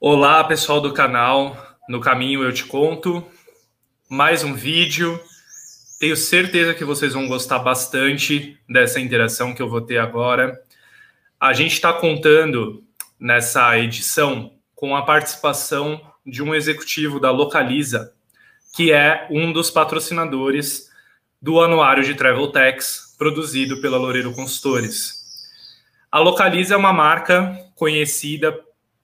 Olá, pessoal do canal. No caminho eu te conto. Mais um vídeo. Tenho certeza que vocês vão gostar bastante dessa interação que eu vou ter agora. A gente está contando nessa edição com a participação de um executivo da Localiza, que é um dos patrocinadores do anuário de Travel Tax produzido pela Loureiro Consultores. A Localiza é uma marca conhecida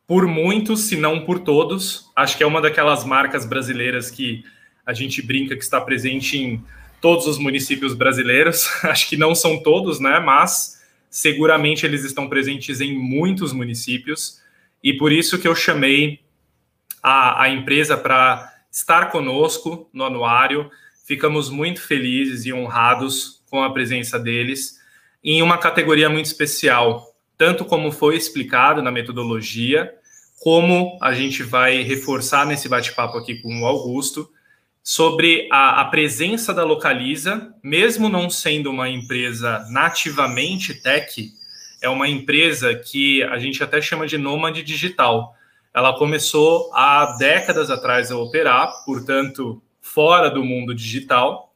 por muitos, se não por todos. Acho que é uma daquelas marcas brasileiras que a gente brinca que está presente em todos os municípios brasileiros. Acho que não são todos, né? Mas seguramente eles estão presentes em muitos municípios. E por isso que eu chamei a, a empresa para estar conosco no anuário. Ficamos muito felizes e honrados com a presença deles em uma categoria muito especial, tanto como foi explicado na metodologia, como a gente vai reforçar nesse bate-papo aqui com o Augusto, sobre a, a, presença da Localiza, mesmo não sendo uma empresa nativamente tech, é uma empresa que a gente até chama de nômade digital. Ela começou há décadas atrás a operar, portanto, fora do mundo digital,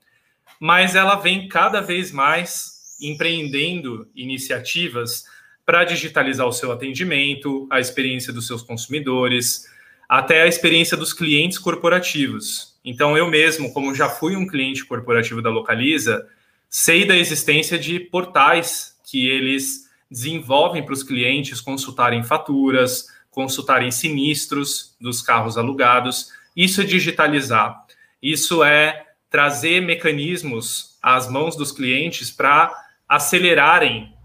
mas ela vem cada vez mais empreendendo iniciativas para digitalizar o seu atendimento, a experiência dos seus consumidores, até a experiência dos clientes corporativos. Então, eu mesmo, como já fui um cliente corporativo da Localiza, sei da existência de portais que eles desenvolvem para os clientes consultarem faturas, consultarem sinistros dos carros alugados. Isso é digitalizar. Isso é trazer mecanismos às mãos dos clientes para acelerarem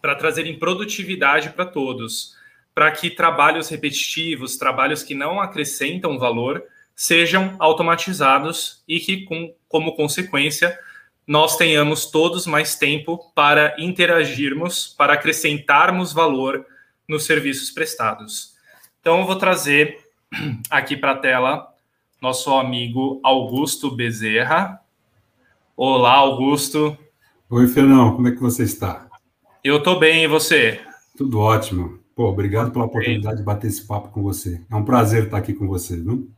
para trazerem produtividade para todos, para que trabalhos repetitivos, trabalhos que não acrescentam valor, sejam automatizados e que, com, como consequência, nós tenhamos todos mais tempo para interagirmos, para acrescentarmos valor nos serviços prestados. Então, eu vou trazer aqui para a tela nosso amigo Augusto Bezerra. Olá, Augusto. Oi, Fernão, como é que você está? Eu estou bem, e você? Tudo ótimo. Pô, obrigado pela oportunidade de bater esse papo com você. É um prazer estar aqui com você, viu?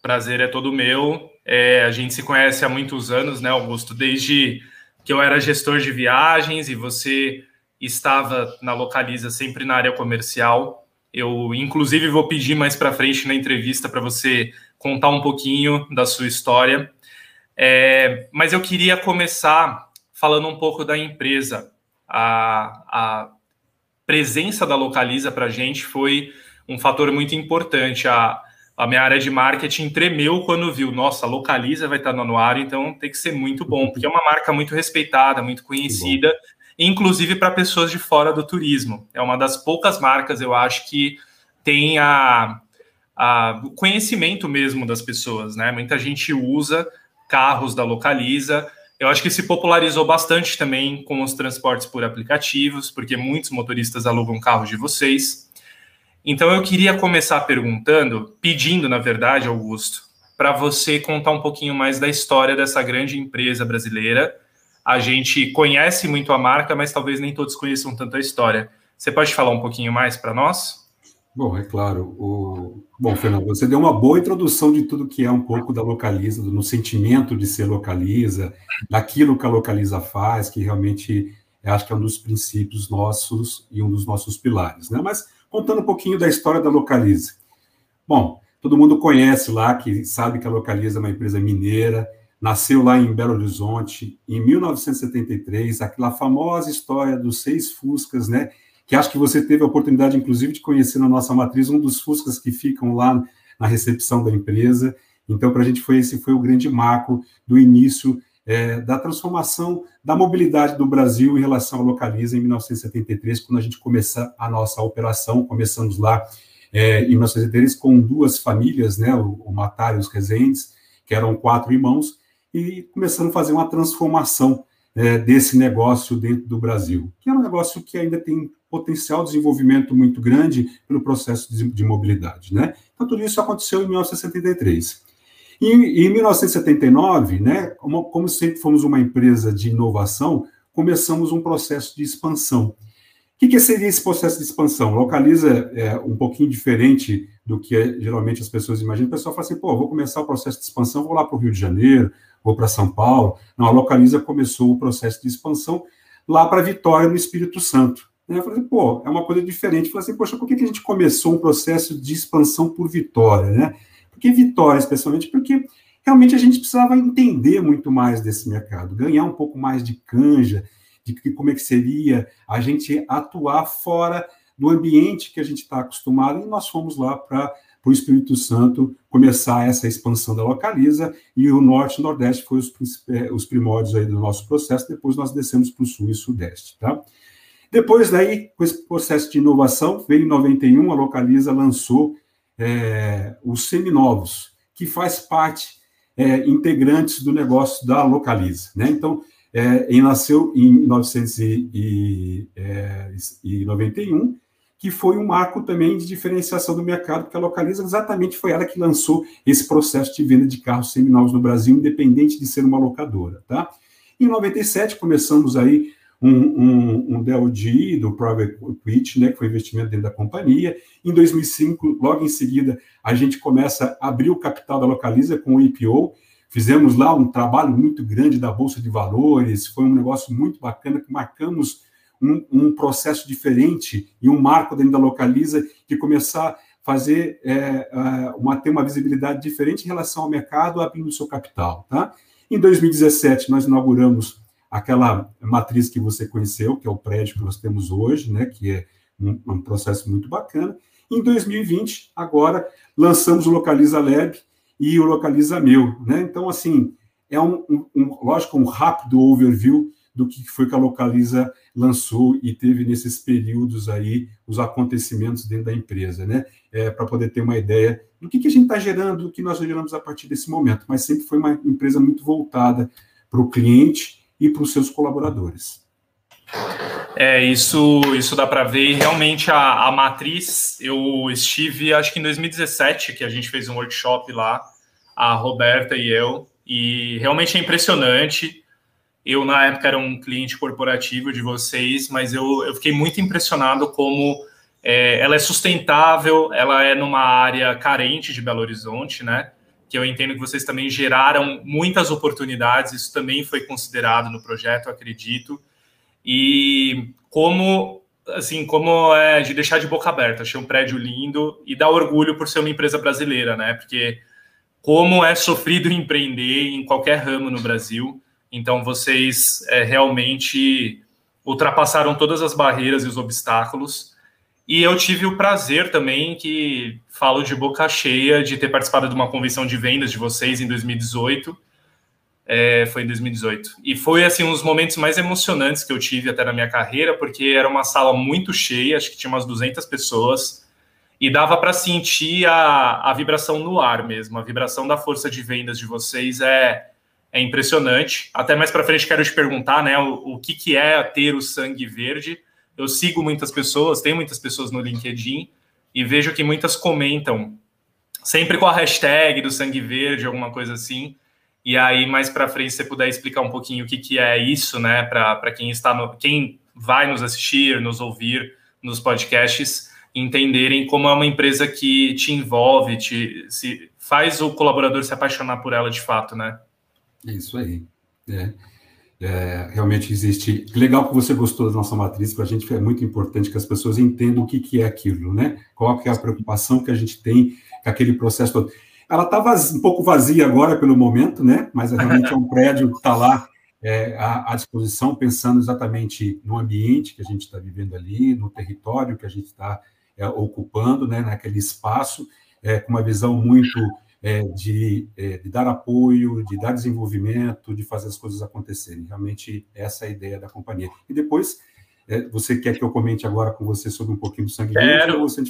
Prazer é todo meu. É, a gente se conhece há muitos anos, né, Augusto? Desde que eu era gestor de viagens e você estava na Localiza sempre na área comercial. Eu, inclusive, vou pedir mais para frente na entrevista para você contar um pouquinho da sua história. É, mas eu queria começar falando um pouco da empresa. A, a presença da Localiza para a gente foi um fator muito importante. A, a minha área de marketing tremeu quando viu, nossa, Localiza vai estar no anuário, então tem que ser muito bom, porque é uma marca muito respeitada, muito conhecida, inclusive para pessoas de fora do turismo. É uma das poucas marcas, eu acho, que tem a, a, o conhecimento mesmo das pessoas, né? Muita gente usa carros da Localiza, eu acho que se popularizou bastante também com os transportes por aplicativos, porque muitos motoristas alugam carros de vocês. Então eu queria começar perguntando, pedindo, na verdade, Augusto, para você contar um pouquinho mais da história dessa grande empresa brasileira. A gente conhece muito a marca, mas talvez nem todos conheçam tanto a história. Você pode falar um pouquinho mais para nós? Bom, é claro. O... Bom, Fernando, você deu uma boa introdução de tudo que é um pouco da Localiza, no sentimento de ser Localiza, daquilo que a Localiza faz, que realmente acho que é um dos princípios nossos e um dos nossos pilares. Né? Mas contando um pouquinho da história da Localiza. Bom, todo mundo conhece lá, que sabe que a Localiza é uma empresa mineira, nasceu lá em Belo Horizonte em 1973, aquela famosa história dos seis Fuscas, né? Que acho que você teve a oportunidade, inclusive, de conhecer na nossa matriz um dos Fuscas que ficam lá na recepção da empresa. Então, para a gente foi esse foi o grande marco do início é, da transformação da mobilidade do Brasil em relação à Localiza em 1973, quando a gente começa a nossa operação. Começamos lá é, em 1973 com duas famílias, né, o, o Matar e os Rezendes, que eram quatro irmãos, e começando a fazer uma transformação é, desse negócio dentro do Brasil, que é um negócio que ainda tem potencial de desenvolvimento muito grande pelo processo de, de mobilidade, né? Então, tudo isso aconteceu em 1973. E, em 1979, né, como, sempre fomos uma empresa de inovação, começamos um processo de expansão, que, que seria esse processo de expansão? Localiza é um pouquinho diferente do que é, geralmente as pessoas imaginam. O pessoal fala assim, pô, vou começar o processo de expansão, vou lá para o Rio de Janeiro, vou para São Paulo. Não, a Localiza começou o processo de expansão lá para Vitória, no Espírito Santo. Eu falei, pô, é uma coisa diferente. Eu falei assim, poxa, por que, que a gente começou um processo de expansão por Vitória, né? Por que Vitória, especialmente? Porque realmente a gente precisava entender muito mais desse mercado, ganhar um pouco mais de canja, de que, como é que seria a gente atuar fora do ambiente que a gente está acostumado, e nós fomos lá para o Espírito Santo começar essa expansão da Localiza, e o Norte e Nordeste foi os, é, os primórdios aí do nosso processo, depois nós descemos para o Sul e Sudeste, tá? Depois daí, com esse processo de inovação, veio em 91, a Localiza lançou é, os seminovos, que faz parte é, integrantes do negócio da Localiza, né? Então, é, e nasceu em 1991, que foi um marco também de diferenciação do mercado, porque a Localiza exatamente foi ela que lançou esse processo de venda de carros seminovos no Brasil, independente de ser uma locadora, tá? Em 97 começamos aí um, um, um DLG do Private Equity, né, que foi investimento dentro da companhia. Em 2005, logo em seguida, a gente começa a abrir o capital da Localiza com o IPO, Fizemos lá um trabalho muito grande da Bolsa de Valores, foi um negócio muito bacana que marcamos um, um processo diferente e um marco dentro da Localiza de começar a fazer é, uma, ter uma visibilidade diferente em relação ao mercado, abrindo o seu capital. Tá? Em 2017, nós inauguramos aquela matriz que você conheceu, que é o prédio que nós temos hoje, né, que é um, um processo muito bacana. Em 2020, agora, lançamos o Localiza Lab, e o Localiza Meu. Né? Então, assim, é um, um, lógico, um rápido overview do que foi que a Localiza lançou e teve nesses períodos aí os acontecimentos dentro da empresa, né? É, para poder ter uma ideia do que, que a gente está gerando, do que nós geramos a partir desse momento. Mas sempre foi uma empresa muito voltada para o cliente e para os seus colaboradores. É, isso, isso dá para ver. Realmente a, a matriz, eu estive, acho que em 2017, que a gente fez um workshop lá, a Roberta e eu, e realmente é impressionante. Eu, na época, era um cliente corporativo de vocês, mas eu, eu fiquei muito impressionado como é, ela é sustentável, ela é numa área carente de Belo Horizonte, né? Que eu entendo que vocês também geraram muitas oportunidades, isso também foi considerado no projeto, acredito e como assim, como é de deixar de boca aberta. Achei um prédio lindo e dá orgulho por ser uma empresa brasileira, né? Porque como é sofrido empreender em qualquer ramo no Brasil. Então vocês é, realmente ultrapassaram todas as barreiras e os obstáculos. E eu tive o prazer também, que falo de boca cheia, de ter participado de uma convenção de vendas de vocês em 2018 é, foi em 2018. E foi, assim, um dos momentos mais emocionantes que eu tive até na minha carreira, porque era uma sala muito cheia, acho que tinha umas 200 pessoas, e dava para sentir a, a vibração no ar mesmo. A vibração da força de vendas de vocês é, é impressionante. Até mais para frente quero te perguntar, né, o, o que, que é ter o sangue verde. Eu sigo muitas pessoas, tem muitas pessoas no LinkedIn, e vejo que muitas comentam, sempre com a hashtag do sangue verde, alguma coisa assim, e aí, mais para frente, você puder explicar um pouquinho o que, que é isso, né, para quem está no, quem vai nos assistir, nos ouvir nos podcasts, entenderem como é uma empresa que te envolve, te se faz o colaborador se apaixonar por ela de fato, né? Isso aí. É. É, realmente existe. Legal que você gostou da nossa matriz, para a gente é muito importante que as pessoas entendam o que, que é aquilo, né? Qual que é a preocupação que a gente tem com aquele processo todo. Ela está um pouco vazia agora pelo momento, né? Mas realmente é um prédio que está lá é, à, à, disposição, pensando exatamente no ambiente que a gente está vivendo ali, no território que a gente está é, ocupando, né? Naquele espaço, é, com uma visão muito é, de, é, de, dar apoio, de dar desenvolvimento, de fazer as coisas acontecerem. Realmente essa é a ideia da companhia. E depois, é, você quer que eu comente agora com você sobre um pouquinho do sangue Quero. Ou você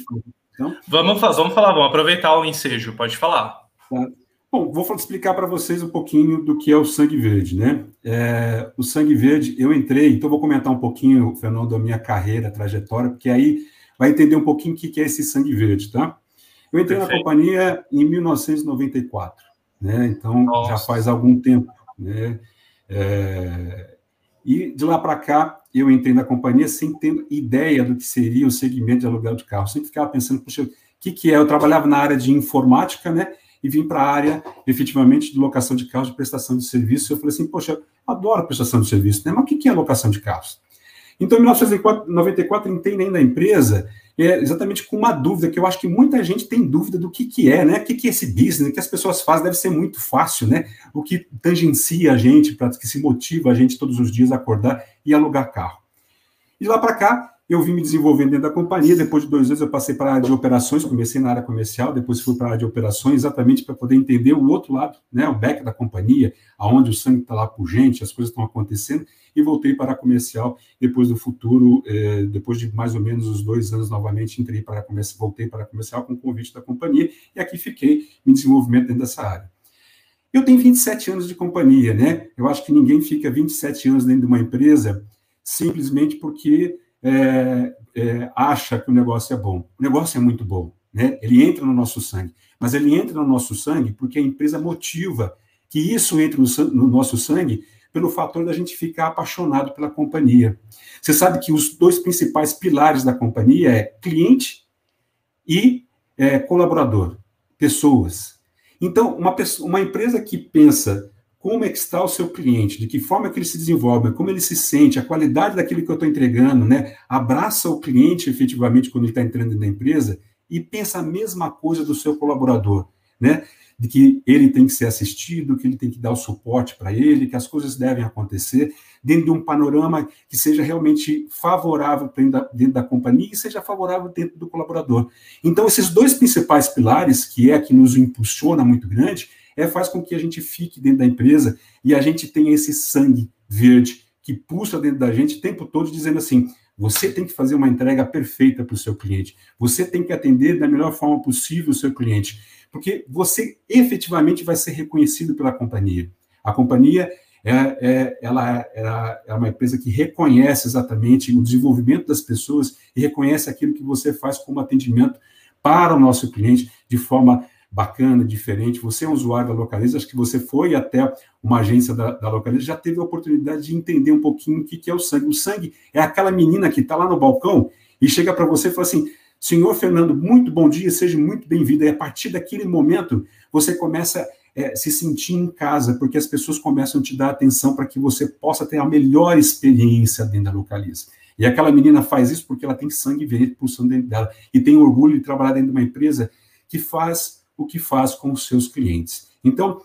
então, vamos, vamos falar, vamos aproveitar o ensejo, pode falar. Tá. Bom, vou explicar para vocês um pouquinho do que é o sangue verde, né? É, o sangue verde, eu entrei, então vou comentar um pouquinho, Fernando, da minha carreira, trajetória, porque aí vai entender um pouquinho o que é esse sangue verde, tá? Eu entrei Perfeito. na companhia em 1994, né? Então Nossa. já faz algum tempo, né? É, E de lá para cá, eu entrei na companhia sem ter ideia do que seria o segmento de aluguel de carro. Sempre ficava pensando, puxa, o que, que é? Eu trabalhava na área de informática, né? E vim para a área, efetivamente, de locação de carros, de prestação de serviço. Eu falei assim, poxa, eu adoro prestação de serviço, né? Mas o que, que é locação de carros? Então, em 1994, entrei dentro da empresa é, exatamente com uma dúvida, que eu acho que muita gente tem dúvida do que, que é, né? O que, que é esse business, o que as pessoas fazem deve ser muito fácil, né? O que tangencia a gente, para que se motiva a gente todos os dias a acordar e alugar carro. E lá para cá, eu vim me desenvolvendo dentro da companhia. Depois de dois anos, eu passei para a área de operações, comecei na área comercial, depois fui para a área de operações, exatamente para poder entender o outro lado, né, o back da companhia, aonde o sangue está lá pungente, as coisas estão acontecendo, e voltei para a comercial. Depois do futuro, eh, depois de mais ou menos os dois anos novamente, entrei para a comercial, voltei para a comercial com o convite da companhia, e aqui fiquei em desenvolvimento dentro dessa área. Eu tenho 27 anos de companhia, né? Eu acho que ninguém fica 27 anos dentro de uma empresa simplesmente porque é, é, acha que o negócio é bom. O negócio é muito bom, né? Ele entra no nosso sangue, mas ele entra no nosso sangue porque a empresa motiva que isso entre no, no nosso sangue pelo fator da gente ficar apaixonado pela companhia. Você sabe que os dois principais pilares da companhia é cliente e é, colaborador, pessoas. Então, uma, pessoa, uma empresa que pensa como é que está o seu cliente, de que forma que ele se desenvolve, como ele se sente, a qualidade daquilo que eu estou entregando, né? Abraça o cliente efetivamente quando ele está entrando na empresa e pensa a mesma coisa do seu colaborador, né? De que ele tem que ser assistido, que ele tem que dar o suporte para ele, que as coisas devem acontecer dentro de um panorama que seja realmente favorável dentro da, dentro da companhia e seja favorável dentro do colaborador. Então, esses dois principais pilares, que é que nos impulsiona muito grande, é, faz com que a gente fique dentro da empresa e a gente tenha esse sangue verde que pulsa dentro da gente o tempo todo dizendo assim: você tem que fazer uma entrega perfeita para o seu cliente, você tem que atender da melhor forma possível o seu cliente, porque você efetivamente vai ser reconhecido pela companhia. A companhia é, é, ela, é, é uma empresa que reconhece exatamente o desenvolvimento das pessoas e reconhece aquilo que você faz como atendimento para o nosso cliente de forma bacana, diferente. Você é um usuário da Localiza, acho que você foi até uma agência da, da Localiza, já teve a oportunidade de entender um pouquinho o que, que é o sangue. O sangue é aquela menina que está lá no balcão e chega para você e fala assim: Senhor Fernando, muito bom dia, seja muito bem-vindo. E a partir daquele momento, você começa é, se sentir em casa, porque as pessoas começam a te dar atenção para que você possa ter a melhor experiência dentro da Localiza. E aquela menina faz isso porque ela tem sangue verde pulsando dentro dela e tem orgulho de trabalhar dentro de uma empresa que faz o que faz com os seus clientes. Então,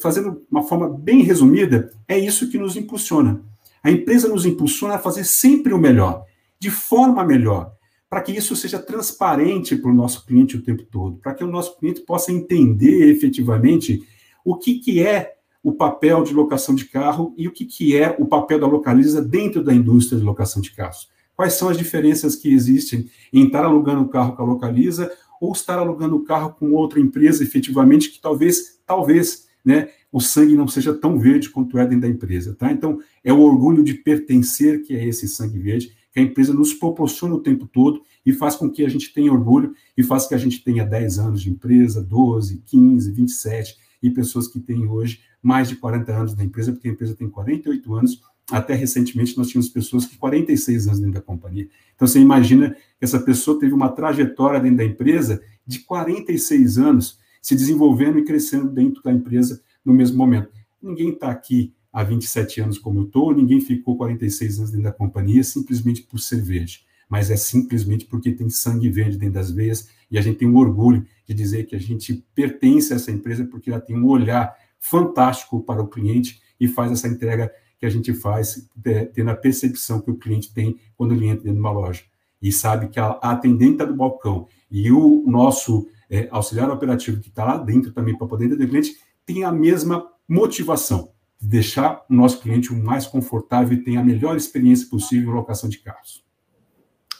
fazendo uma forma bem resumida, é isso que nos impulsiona. A empresa nos impulsiona a fazer sempre o melhor, de forma melhor, para que isso seja transparente para o nosso cliente o tempo todo, para que o nosso cliente possa entender efetivamente o que, que é o papel de locação de carro e o que, que é o papel da localiza dentro da indústria de locação de carros. Quais são as diferenças que existem em estar alugando o carro com a localiza ou estar alugando o carro com outra empresa, efetivamente, que talvez, talvez, né, o sangue não seja tão verde quanto é dentro da empresa, tá? Então, é o orgulho de pertencer que é esse sangue verde, que a empresa nos proporciona o tempo todo e faz com que a gente tenha orgulho e faz que a gente tenha 10 anos de empresa, 12, 15, 27, e pessoas que têm hoje mais de 40 anos da empresa, porque a empresa tem 48 anos, até recentemente nós tínhamos pessoas que 46 anos dentro da companhia. Então você imagina que essa pessoa teve uma trajetória dentro da empresa de 46 anos, se desenvolvendo e crescendo dentro da empresa no mesmo momento. Ninguém está aqui há 27 anos como eu estou, ninguém ficou 46 anos dentro da companhia simplesmente por ser verde, mas é simplesmente porque tem sangue verde dentro das veias e a gente tem um orgulho de dizer que a gente pertence a essa empresa porque ela tem um olhar fantástico para o cliente e faz essa entrega que a gente faz é, tendo a percepção que o cliente tem quando ele entra dentro de uma loja. E sabe que a, atendente tá do balcão e o nosso é, auxiliar operativo que está lá dentro também para poder atender o cliente tem a mesma motivação de deixar o nosso cliente o mais confortável e ter a melhor experiência possível em locação de carros.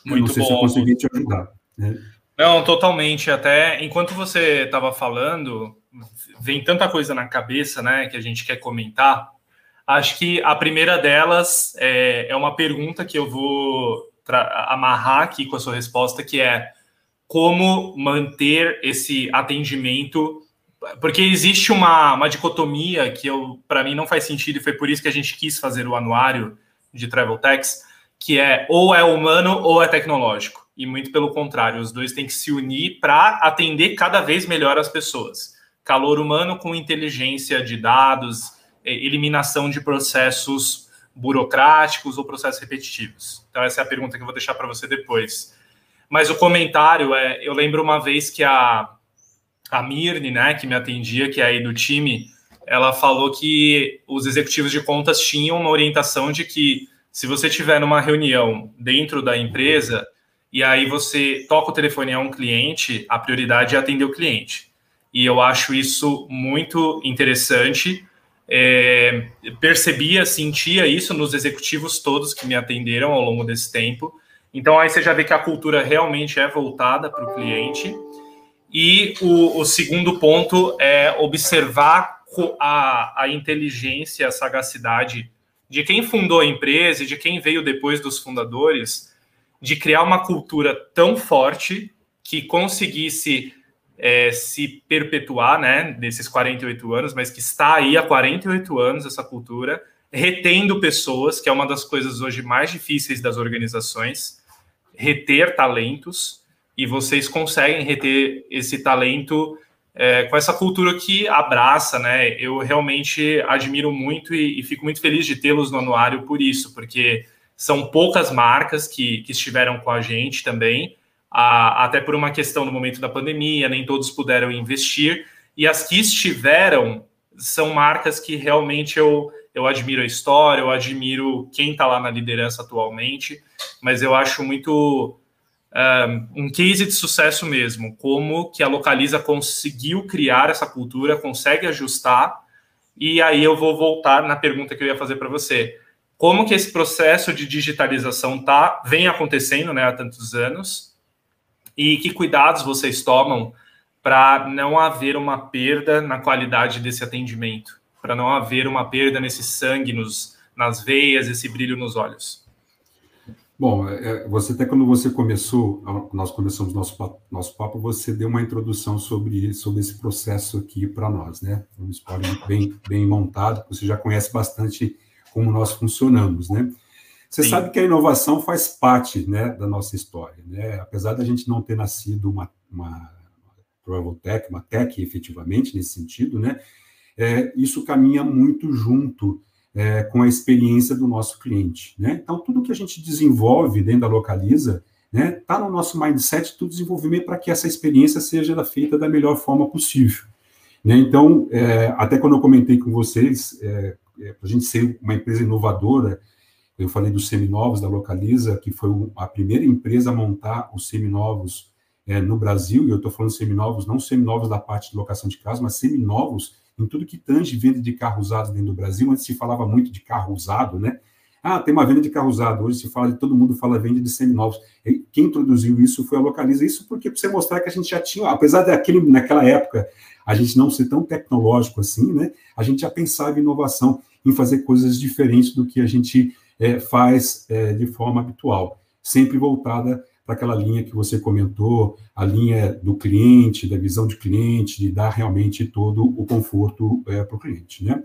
Muito eu não sei bom. se eu consegui te ajudar. Né? Não, totalmente. Até enquanto você estava falando, vem tanta coisa na cabeça, né, que a gente quer comentar. Acho que a primeira delas é, é uma pergunta que eu vou amarrar aqui com a sua resposta, que é como manter esse atendimento, porque existe uma, uma dicotomia que para mim não faz sentido e foi por isso que a gente quis fazer o anuário de travel que é ou é humano ou é tecnológico. E muito pelo contrário, os dois têm que se unir para atender cada vez melhor as pessoas. Calor humano com inteligência de dados, eliminação de processos burocráticos ou processos repetitivos. Então, essa é a pergunta que eu vou deixar para você depois. Mas o comentário é: eu lembro uma vez que a, a Mirne, né, que me atendia, que é aí do time, ela falou que os executivos de contas tinham uma orientação de que se você tiver numa reunião dentro da empresa e aí você toca o telefone a um cliente, a prioridade é atender o cliente. E eu acho isso muito interessante. É, percebia, sentia isso nos executivos todos que me atenderam ao longo desse tempo. Então aí você já vê que a cultura realmente é voltada para o cliente. E o, o, segundo ponto é observar a, a inteligência, a sagacidade de quem fundou a empresa e de quem veio depois dos fundadores, de criar uma cultura tão forte que conseguisse é, se perpetuar, né, desses 48 anos, mas que está aí há 48 anos essa cultura, retendo pessoas, que é uma das coisas hoje mais difíceis das organizações, reter talentos, e vocês conseguem reter esse talento é, com essa cultura que abraça, né? Eu realmente admiro muito e, e fico muito feliz de tê-los no anuário por isso, porque são poucas marcas que, que estiveram com a gente também, até por uma questão no momento da pandemia, nem todos puderam investir, e as que estiveram são marcas que realmente eu, eu admiro a história, eu admiro quem está lá na liderança atualmente, mas eu acho muito um, case de sucesso mesmo, como que a Localiza conseguiu criar essa cultura, consegue ajustar, e aí eu vou voltar na pergunta que eu ia fazer para você. Como que esse processo de digitalização tá, vem acontecendo né, há tantos anos, e que cuidados vocês tomam para não haver uma perda na qualidade desse atendimento, para não haver uma perda nesse sangue nos, nas veias, esse brilho nos olhos? Bom, é, você até quando você começou, nós começamos nosso papo, nosso papo, você deu uma introdução sobre, sobre esse processo aqui para nós, né? Um spoiler bem, bem montado, você já conhece bastante como nós funcionamos, né? Você Sim. sabe que a inovação faz parte né, da nossa história, né? Apesar da gente não ter nascido uma, uma travel tech, uma tech efetivamente nesse sentido, né? É, isso caminha muito junto é, com a experiência do nosso cliente. Né? Então, tudo que a gente desenvolve dentro da Localiza está né, tá no nosso mindset do desenvolvimento para que essa experiência seja feita da melhor forma possível. Né? Então, é, até quando eu comentei com vocês, é, é para a gente ser uma empresa inovadora, eu falei dos seminovos da Localiza, que foi a primeira empresa a montar os seminovos é, no Brasil, e eu estou falando seminovos, não seminovos da parte de locação de casa, mas seminovos em tudo que tange venda de carro usado dentro do Brasil. Antes se falava muito de carro usado, né? Ah, tem uma venda de carro usado. Hoje se fala de todo mundo fala venda de seminovos. Quem introduziu isso foi a Localiza. Isso porque para você mostrar que a gente já tinha, apesar daquele naquela época a gente não ser tão tecnológico assim, né? A gente já pensava em inovação, em fazer coisas diferentes do que a gente é, faz é, de forma habitual, sempre voltada para aquela linha que você comentou, a linha do cliente, da visão de cliente, de dar realmente todo o conforto é, para o cliente. Né?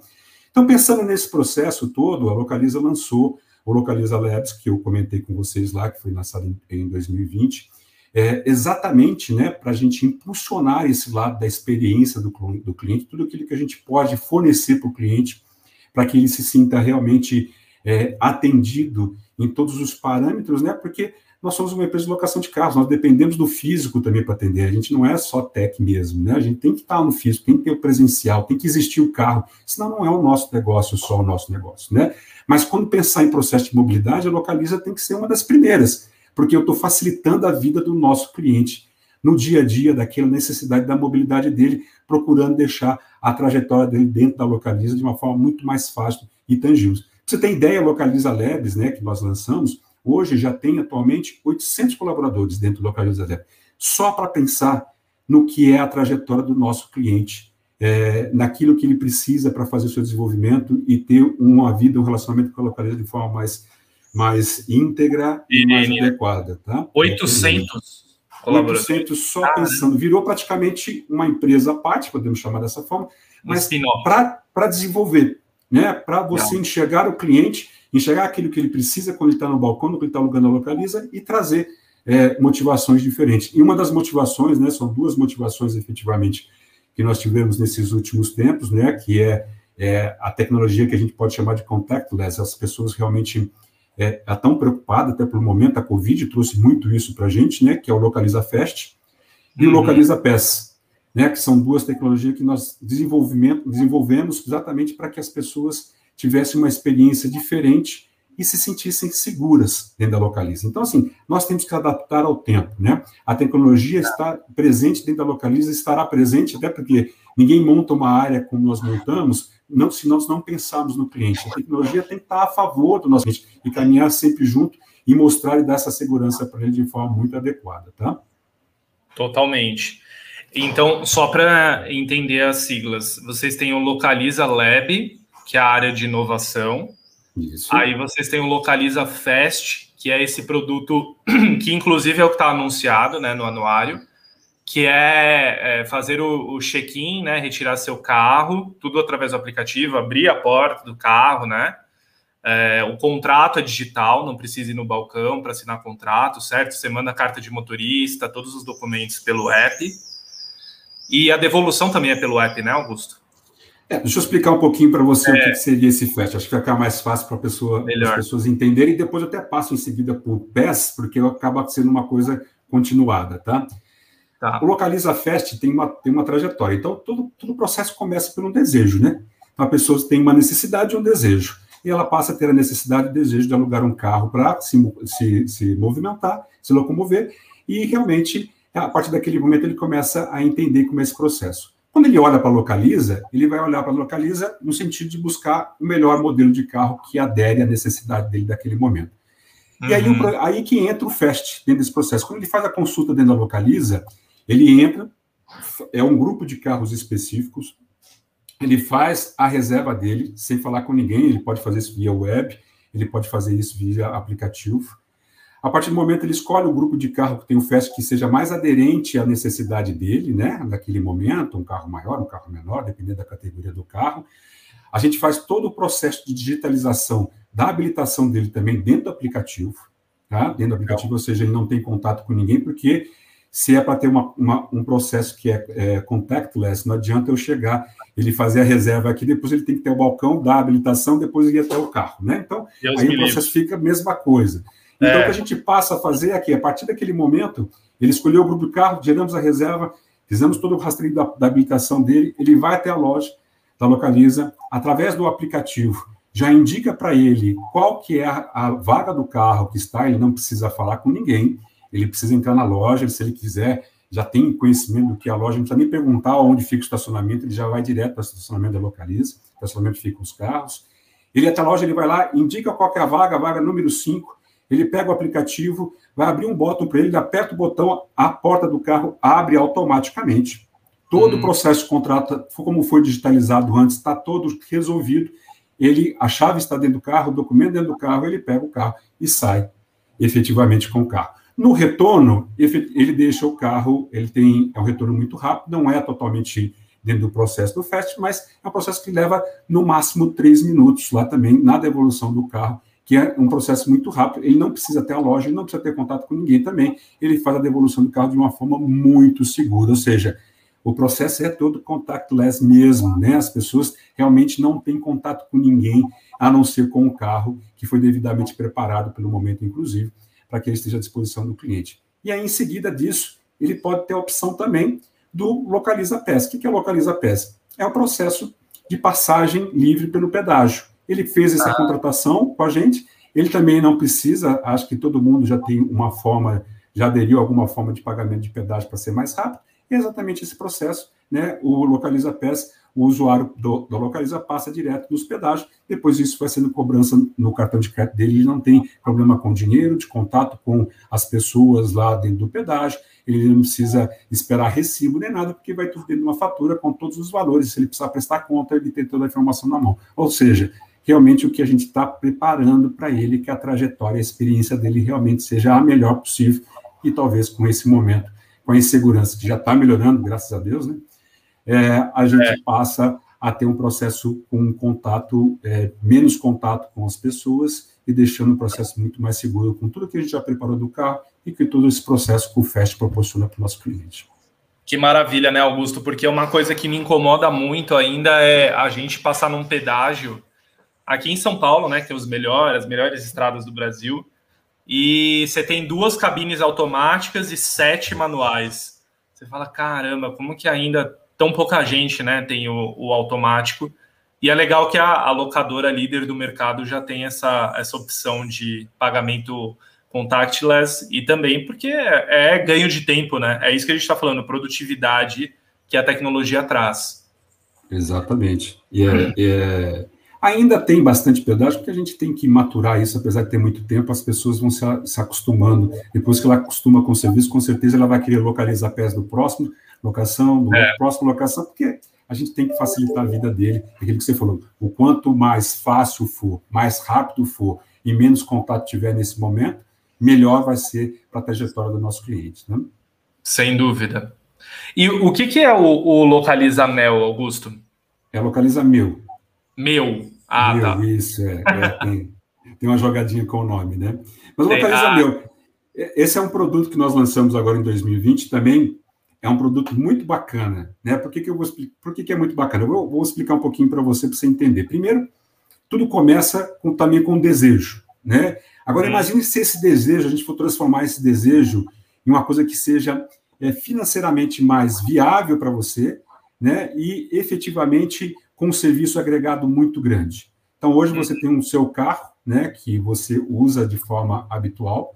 Então, pensando nesse processo todo, a Localiza lançou o Localiza Labs, que eu comentei com vocês lá, que foi lançado em, em 2020, é, exatamente né, para a gente impulsionar esse lado da experiência do, do cliente, tudo aquilo que a gente pode fornecer para o cliente, para que ele se sinta realmente é, atendido em todos os parâmetros, né? Porque nós somos uma empresa de locação de carros, nós dependemos do físico também para atender, a gente não é só tech mesmo, né? A gente tem que estar no físico, tem que ter o presencial, tem que existir o carro, senão não é o nosso negócio, só o nosso negócio, né? Mas quando pensar em processo de mobilidade, a Localiza tem que ser uma das primeiras, porque eu estou facilitando a vida do nosso cliente no dia a dia, daquela necessidade da mobilidade dele, procurando deixar a trajetória dele dentro da Localiza de uma forma muito mais fácil e tangível. Você tem ideia, Localiza Labs, né, que nós lançamos, Hoje já tem atualmente 800 colaboradores dentro do Localiza Zero, só para pensar no que é a trajetória do nosso cliente, é, naquilo que ele precisa para fazer o seu desenvolvimento e ter uma vida, um relacionamento com a Localiza de forma mais, mais íntegra e, e mais adequada. Tá? 800 colaboradores. 800 só ah, pensando, virou praticamente uma empresa à parte, podemos chamar dessa forma, mas para desenvolver, né, para você enxergar o cliente enxergar aquilo que ele precisa quando ele está no balcão, quando ele está alugando a localiza e trazer é, motivações diferentes. E uma das motivações, né, são duas motivações efetivamente que nós tivemos nesses últimos tempos, né, que é, é a tecnologia que a gente pode chamar de contactless. As pessoas realmente é, é tão preocupadas, até pelo momento, a Covid trouxe muito isso para a gente, né, que é o Localiza Fest e uhum. o Localiza PES, né, que são duas tecnologias que nós desenvolvemos exatamente para que as pessoas tivessem uma experiência diferente e se sentissem seguras dentro da Localiza. Então, assim, nós temos que adaptar ao tempo, né? A tecnologia está presente dentro da Localiza, estará presente, até porque ninguém monta uma área como nós montamos, não, se nós não pensarmos no cliente. A tecnologia tem que estar a favor do nosso cliente e caminhar sempre junto e mostrar e dar essa segurança para ele de forma muito adequada, tá? Totalmente. Então, só para entender as siglas, vocês têm o Localiza Lab, que é a área de inovação, isso. Aí vocês têm o Localiza Fest, que é esse produto que, inclusive, é o que está anunciado né, no anuário, que é, é fazer o, o check-in, né, retirar seu carro, tudo através do aplicativo, abrir a porta do carro, né? É, o contrato é digital, não precisa ir no balcão para assinar contrato, certo? Você manda a carta de motorista, todos os documentos pelo app. E a devolução também é pelo app, né, Augusto? É, deixa eu explicar um pouquinho para você é. o que seria esse FAST. Acho que vai ficar mais fácil para pessoa, as pessoas entenderem. E depois eu até passo em seguida o PES, porque acaba sendo uma coisa continuada, tá? tá? O Localiza Fest tem uma, tem uma trajetória. Então, todo, todo processo começa por um desejo, né? Então, a pessoa tem uma necessidade e um desejo. E ela passa a ter a necessidade e desejo de alugar um carro para se, se, se movimentar, se locomover. E realmente, a partir daquele momento, ele começa a entender como é esse processo. Quando ele olha para a Localiza, ele vai olhar para a Localiza no sentido de buscar o melhor modelo de carro que adere à necessidade dele daquele momento. Uhum. E aí, uhum. aí que entra o FAST dentro desse processo. Quando ele faz a consulta dentro da Localiza, ele entra, é um grupo de carros específicos, ele faz a reserva dele sem falar com ninguém, ele pode fazer isso via web, ele pode fazer isso via aplicativo. A partir do momento ele escolhe o grupo de carro que tem o FAST que seja mais aderente à necessidade dele, né, naquele momento, um carro maior, um carro menor, dependendo da categoria do carro. A gente faz todo o processo de digitalização da habilitação dele também dentro do aplicativo, tá? Dentro do aplicativo, ou seja, ele não tem contato com ninguém, porque se é para ter uma, uma, um processo que é, é, contactless, não adianta eu chegar, ele fazer a reserva aqui, depois ele tem que ter o balcão da habilitação, depois ir até o carro, né? Então, Deus aí o processo livre. fica a mesma coisa. Então, é. o que a gente passa a fazer aqui, a partir daquele momento, ele escolheu o grupo do carro, geramos a reserva, fizemos todo o rastreio da, da habilitação dele, ele vai até a loja da Localiza, através do aplicativo, já indica para ele qual que é a, a, vaga do carro que está, ele não precisa falar com ninguém, ele precisa entrar na loja, se ele quiser, já tem conhecimento do que a loja, não precisa nem perguntar onde fica o estacionamento, ele já vai direto para o estacionamento da Localiza, o estacionamento fica os carros, ele até a loja, ele vai lá, indica qual que é a vaga, a vaga número 5, ele pega o aplicativo, vai abrir um botão para ele, ele aperta o botão, a porta do carro abre automaticamente. Todo hum. o processo de contrato, como foi digitalizado antes, está todo resolvido. Ele, a chave está dentro do carro, o documento dentro do carro, ele pega o carro e sai efetivamente com o carro. No retorno, ele deixa o carro, ele tem é um retorno muito rápido, não é totalmente dentro do processo do FAST, mas é um processo que leva no máximo três minutos lá também na devolução do carro que é um processo muito rápido. Ele não precisa ter a loja, ele não precisa ter contato com ninguém também. Ele faz a devolução do carro de uma forma muito segura, ou seja, o processo é todo contactless mesmo, né? As pessoas realmente não têm contato com ninguém, a não ser com o carro que foi devidamente preparado pelo momento, inclusive, para que ele esteja à disposição do cliente. E aí, em seguida disso, ele pode ter a opção também do Localiza PES. O que é Localiza PES? É o processo de passagem livre pelo pedágio. Ele fez essa ah. contratação com a gente. Ele também não precisa, acho que todo mundo já tem uma forma, já aderiu a alguma forma de pagamento de pedágio para ser mais rápido. E é exatamente esse processo, né? O Localiza PES, o usuário do, do Localiza passa direto nos pedágios, depois isso vai sendo cobrança no cartão de crédito dele, ele não tem problema com dinheiro, de contato com as pessoas lá dentro do pedágio, ele não precisa esperar recibo nem nada, porque vai tudo dentro de uma fatura com todos os valores, se ele precisar prestar conta, ele tem toda a informação na mão. Ou seja, realmente o que a gente está preparando para ele, que a trajetória, a experiência dele realmente seja a melhor possível, e talvez com esse momento, com a insegurança que já está melhorando, graças a Deus, né? É, a gente é. passa a ter um processo com um contato, é, menos contato com as pessoas e deixando o processo muito mais seguro com tudo que a gente já preparou do carro e que todo esse processo que o FAST proporciona para o nosso cliente. Que maravilha, né, Augusto? Porque uma coisa que me incomoda muito ainda é a gente passar num pedágio aqui em São Paulo, né, que tem os melhores, as melhores estradas do Brasil, e você tem duas cabines automáticas e sete manuais. Você fala, caramba, como que ainda tão pouca gente, né, tem o, o automático? E é legal que a, a, locadora líder do mercado já tem essa, essa opção de pagamento contactless e também porque é, é ganho de tempo, né? É isso que a gente está falando, produtividade que a tecnologia traz. Exatamente. E é, é, ainda tem bastante pedágio, porque a gente tem que maturar isso, apesar de ter muito tempo, as pessoas vão se, se acostumando. Depois que ela acostuma com o serviço, com certeza ela vai querer localizar pés do próximo locação, do é. próximo locação, porque a gente tem que facilitar a vida dele. Aquilo que você falou, o quanto mais fácil for, mais rápido for e menos contato tiver nesse momento, melhor vai ser para a trajetória do nosso cliente. Né? Sem dúvida. E o que, que é o, o Localiza Mel, Augusto? É Localiza Meu. Meu. Ah, meu, tá. Isso, é. é tem, tem, uma jogadinha com o nome, né? Mas Localiza ah. Meu. Esse é um produto que nós lançamos agora em 2020 também é um produto muito bacana, né? Por que, que eu vou explicar? Por que, que é muito bacana? Eu vou, vou explicar um pouquinho para você, para você entender. Primeiro, tudo começa com, também com desejo, né? Agora, uhum. imagine se esse desejo, a gente for transformar esse desejo em uma coisa que seja é, financeiramente mais viável para você, né? E efetivamente com um serviço agregado muito grande. Então, hoje você uhum. tem um seu carro, né? Que você usa de forma habitual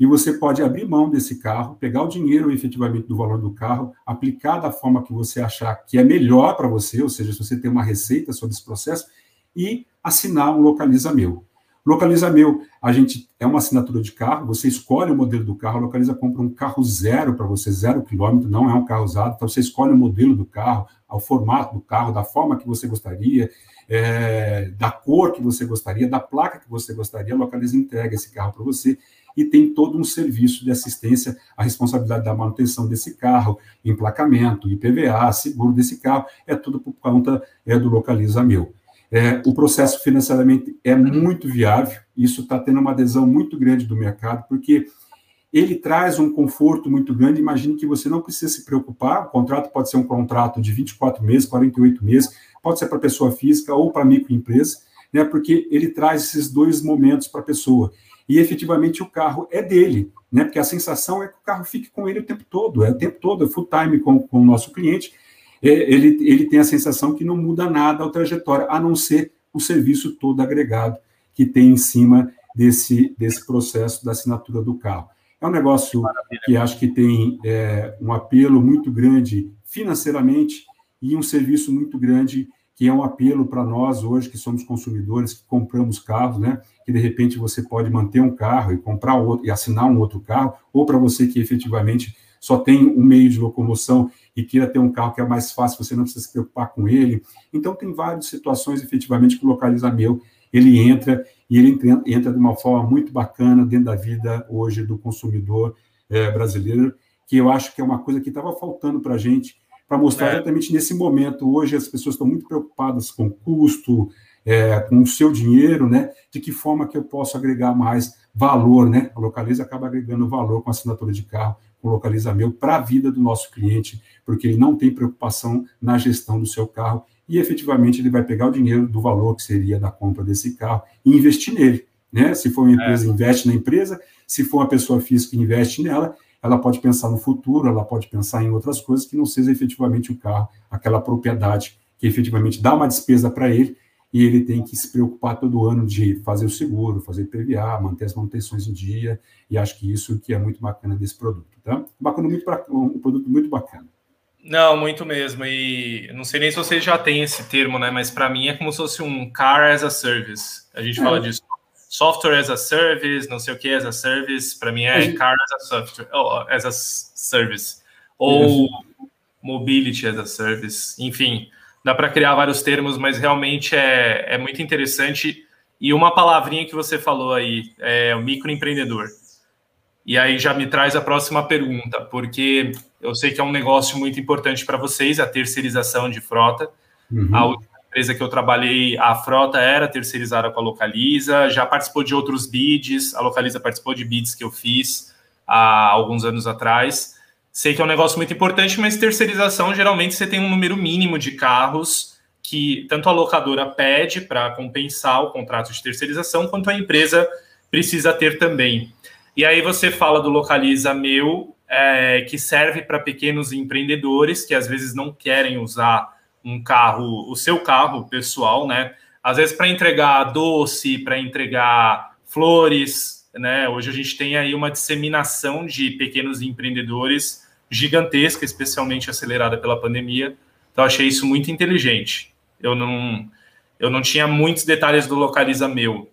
e você pode abrir mão desse carro, pegar o dinheiro efetivamente do valor do carro, aplicar da forma que você achar que é melhor para você, ou seja, se você tem uma receita sobre esse processo, e assinar um Localiza Meu. Localiza Meu, a gente é uma assinatura de carro, você escolhe o modelo do carro, Localiza compra um carro zero para você, zero quilômetro, não é um carro usado, então você escolhe o modelo do carro, o formato do carro, da forma que você gostaria, é, da cor que você gostaria, da placa que você gostaria, Localiza entrega esse carro para você e tem todo um serviço de assistência, a responsabilidade da manutenção desse carro, emplacamento, IPVA, seguro desse carro, é tudo por conta é, do Localiza Meu. É, o processo financeiramente é muito viável, isso está tendo uma adesão muito grande do mercado, porque ele traz um conforto muito grande. Imagine que você não precisa se preocupar. O contrato pode ser um contrato de 24 meses, 48 meses, pode ser para pessoa física ou para microempresa, né, porque ele traz esses dois momentos para a pessoa e efetivamente o carro é dele, né? Porque a sensação é que o carro fique com ele o tempo todo, é o tempo todo, é full time com, com o nosso cliente. É, ele, ele tem a sensação que não muda nada a trajetória, a não ser o serviço todo agregado que tem em cima desse, desse processo da assinatura do carro. É um negócio Maravilha. que acho que tem é, um apelo muito grande financeiramente e um serviço muito grande que é um apelo para nós hoje que somos consumidores, que compramos carros, né? Que de repente você pode manter um carro e comprar outro e assinar um outro carro, ou para você que efetivamente só tem um meio de locomoção e queira ter um carro que é mais fácil, você não precisa se preocupar com ele. Então tem várias situações efetivamente que o Localiza Meu ele entra e ele entra, de uma forma muito bacana dentro da vida hoje do consumidor é, brasileiro, que eu acho que é uma coisa que estava faltando para a gente para mostrar é. exatamente nesse momento. Hoje as pessoas estão muito preocupadas com custo, é, com o seu dinheiro, né? De que forma que eu posso agregar mais valor, né? A Localiza acaba agregando valor com a assinatura de carro, o Localiza Meu, para a vida do nosso cliente, porque ele não tem preocupação na gestão do seu carro e efetivamente ele vai pegar o dinheiro do valor que seria da compra desse carro e investir nele. Né? Se for uma empresa, é. investe na empresa, se for uma pessoa física, investe nela, ela pode pensar no futuro, ela pode pensar em outras coisas que não seja efetivamente o carro, aquela propriedade que efetivamente dá uma despesa para ele e ele tem que se preocupar todo ano de fazer o seguro, fazer PVA, manter as manutenções em dia, e acho que isso que é muito bacana desse produto, tá? Bacana, muito, um produto muito bacana. Não, muito mesmo, e não sei nem se você já tem esse termo, né, mas para mim é como se fosse um car as a service, a gente é. fala disso. Software as a service, não sei o que as a service, para mim é car as a software, oh, as a service, ou mobility as a service, enfim, dá para criar vários termos, mas realmente é, é muito interessante. E uma palavrinha que você falou aí, é o microempreendedor. E aí já me traz a próxima pergunta, porque eu sei que é um negócio muito importante para vocês, a terceirização de frota. Uhum. A última empresa que eu trabalhei, a frota era terceirizada com a Localiza, já participou de outros bids, a Localiza participou de bids que eu fiz há alguns anos atrás. Sei que é um negócio muito importante, mas terceirização, geralmente você tem um número mínimo de carros que tanto a locadora pede para compensar o contrato de terceirização, quanto a empresa precisa ter também. E aí você fala do Localiza Meu, é, que serve para pequenos empreendedores que às vezes não querem usar um carro, o seu carro pessoal, né? Às vezes para entregar doce, para entregar flores, né? Hoje a gente tem aí uma disseminação de pequenos empreendedores gigantesca, especialmente acelerada pela pandemia. Então achei isso muito inteligente. Eu não eu não tinha muitos detalhes do localiza meu.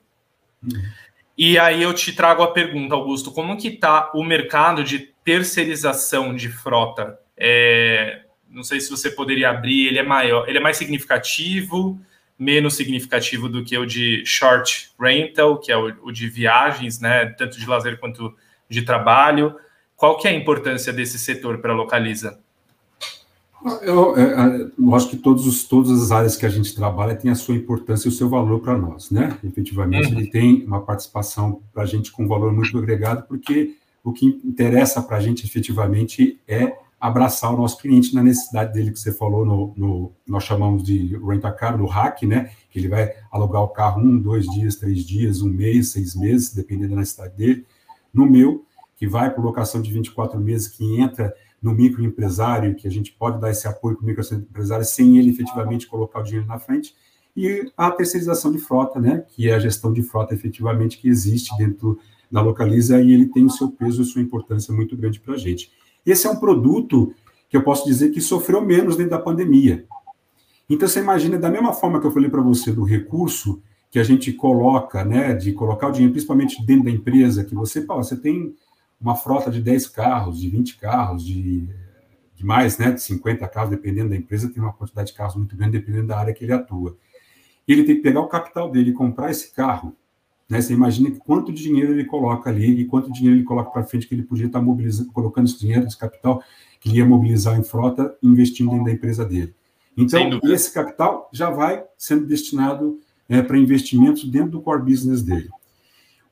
E aí eu te trago a pergunta, Augusto, como que está o mercado de terceirização de frota? É, não sei se você poderia abrir, ele é maior, ele é mais significativo, menos significativo do que o de short rental, que é o, o de viagens, né, tanto de lazer quanto de trabalho. Qual que é a importância desse setor para a Localiza? Eu, é, eu, acho que todos os, todas as áreas que a gente trabalha têm a sua importância e o seu valor para nós, né? Efetivamente, uhum. ele tem uma participação para a gente com valor muito agregado, porque o que interessa para a gente efetivamente é abraçar o nosso cliente na necessidade dele que você falou no, no nós chamamos de rent-a-car, do hack, né? Que ele vai alugar o carro um, dois dias, três dias, um mês, seis meses, dependendo da necessidade dele. No meu, que vai para locação de 24 meses, que entra no microempresário, que a gente pode dar esse apoio para o microempresário sem ele efetivamente colocar o dinheiro na frente, e a terceirização de frota, né? Que é a gestão de frota efetivamente que existe dentro da Localiza e ele tem o seu peso e sua importância muito grande para a gente. Esse é um produto que eu posso dizer que sofreu menos dentro da pandemia. Então, você imagina, da mesma forma que eu falei para você do recurso que a gente coloca, né, de colocar o dinheiro, principalmente dentro da empresa, que você, pô, você tem uma frota de 10 carros, de 20 carros, de, de mais, né, de 50 carros, dependendo da empresa, tem uma quantidade de carros muito grande, dependendo da área que ele atua. Ele tem que pegar o capital dele e comprar esse carro né? Você imagina quanto dinheiro ele coloca ali e quanto dinheiro ele coloca para frente que ele podia estar mobilizando, colocando esse dinheiro, esse capital que ele ia mobilizar em frota, investindo dentro da empresa dele. Então, esse capital já vai sendo destinado é, para investimentos dentro do core business dele.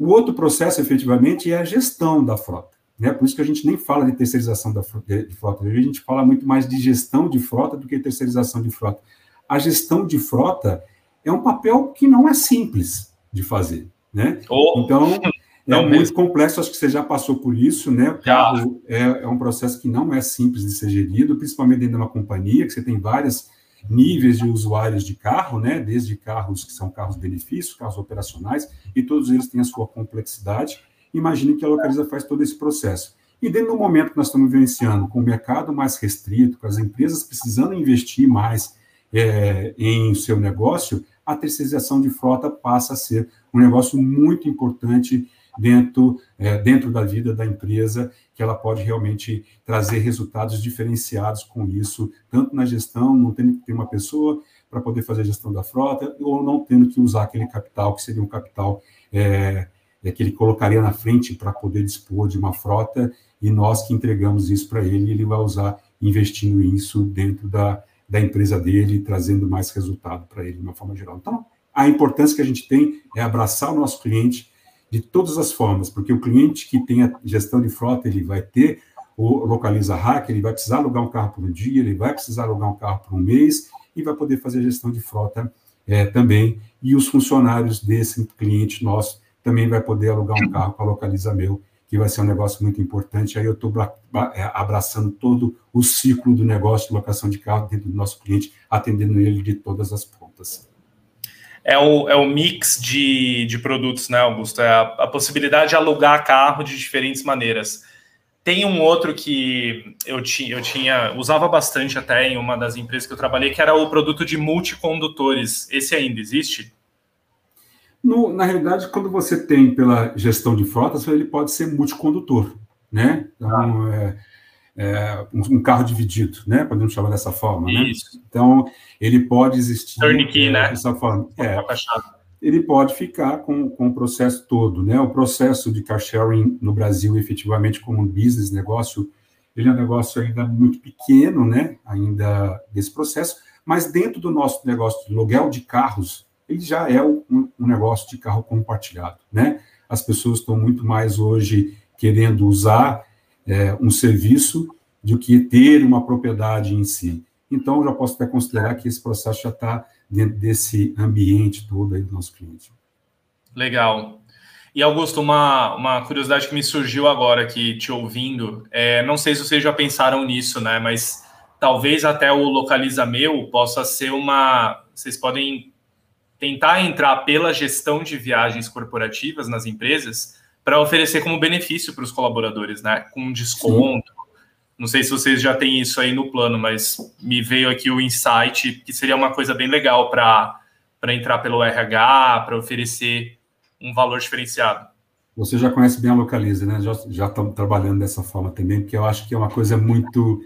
O outro processo, efetivamente, é a gestão da frota. Né? Por isso que a gente nem fala de terceirização da frota, de frota. A gente fala muito mais de gestão de frota do que terceirização de frota. A gestão de frota é um papel que não é simples de fazer. Né? Oh, então, é muito mesmo. complexo, acho que você já passou por isso, né? O carro é, é, um processo que não é simples de ser gerido, principalmente dentro de uma companhia, que você tem vários níveis de usuários de carro, né? Desde carros que são carros benefícios, carros operacionais, e todos eles têm a sua complexidade. Imagine que a localiza faz todo esse processo. E dentro do momento que nós estamos vivenciando, com o mercado mais restrito, com as empresas precisando investir mais é, em seu negócio, a terceirização de frota passa a ser um negócio muito importante dentro, é, dentro da vida da empresa, que ela pode realmente trazer resultados diferenciados com isso, tanto na gestão, não tendo que ter uma pessoa para poder fazer a gestão da frota, ou não tendo que usar aquele capital, que seria um capital é, é, que ele colocaria na frente para poder dispor de uma frota, e nós que entregamos isso para ele, ele vai usar investindo isso dentro da, da empresa dele, trazendo mais resultado para ele de uma forma geral. Então, a importância que a gente tem é abraçar o nosso cliente de todas as formas, porque o cliente que tem a gestão de frota, ele vai ter o Localiza Hack, ele vai precisar alugar um carro por um dia, ele vai precisar alugar um carro por um mês e vai poder fazer a gestão de frota é, também. E os funcionários desse cliente nosso também vai poder alugar um carro para Localiza Meu, que vai ser um negócio muito importante. Aí eu estou é, abraçando todo o ciclo do negócio de locação de carro dentro do nosso cliente, atendendo ele de todas as pontas é o, é o mix de, de produtos, né, Augusto? É a, a possibilidade de alugar carro de diferentes maneiras. Tem um outro que eu, ti, eu tinha, usava bastante até em uma das empresas que eu trabalhei, que era o produto de multicondutores. Esse ainda existe? No, na realidade, quando você tem pela gestão de frotas, ele pode ser multicondutor, né? Então, ah. é, é, um, carro dividido, né? Podemos chamar dessa forma, né? Então, ele pode existir Turnkey, é, né? dessa forma. É, ele pode ficar com, com o processo todo, né? O processo de car sharing no Brasil, efetivamente, como um business, negócio, ele é um negócio ainda muito pequeno, né? Ainda desse processo, Mas dentro do nosso negócio de aluguel de carros, ele já é um, um negócio de carro compartilhado, né? As pessoas estão muito mais hoje querendo usar é, um serviço do que ter uma propriedade em si. Então, já posso até considerar que esse processo já está dentro desse ambiente todo aí do nosso cliente. Legal. E, Augusto, uma, uma curiosidade que me surgiu agora aqui, te ouvindo, é, não sei se vocês já pensaram nisso, né, mas talvez até o Localiza Meu possa ser uma... Vocês podem tentar entrar pela gestão de viagens corporativas nas empresas para oferecer como benefício para os colaboradores, né, com desconto. Sim. Não sei se vocês já têm isso aí no plano, mas me veio aqui o insight que seria uma coisa bem legal para entrar pelo RH, para oferecer um valor diferenciado. Você já conhece bem a Localize, né? Já, já estamos trabalhando dessa forma também, porque eu acho que é uma coisa muito.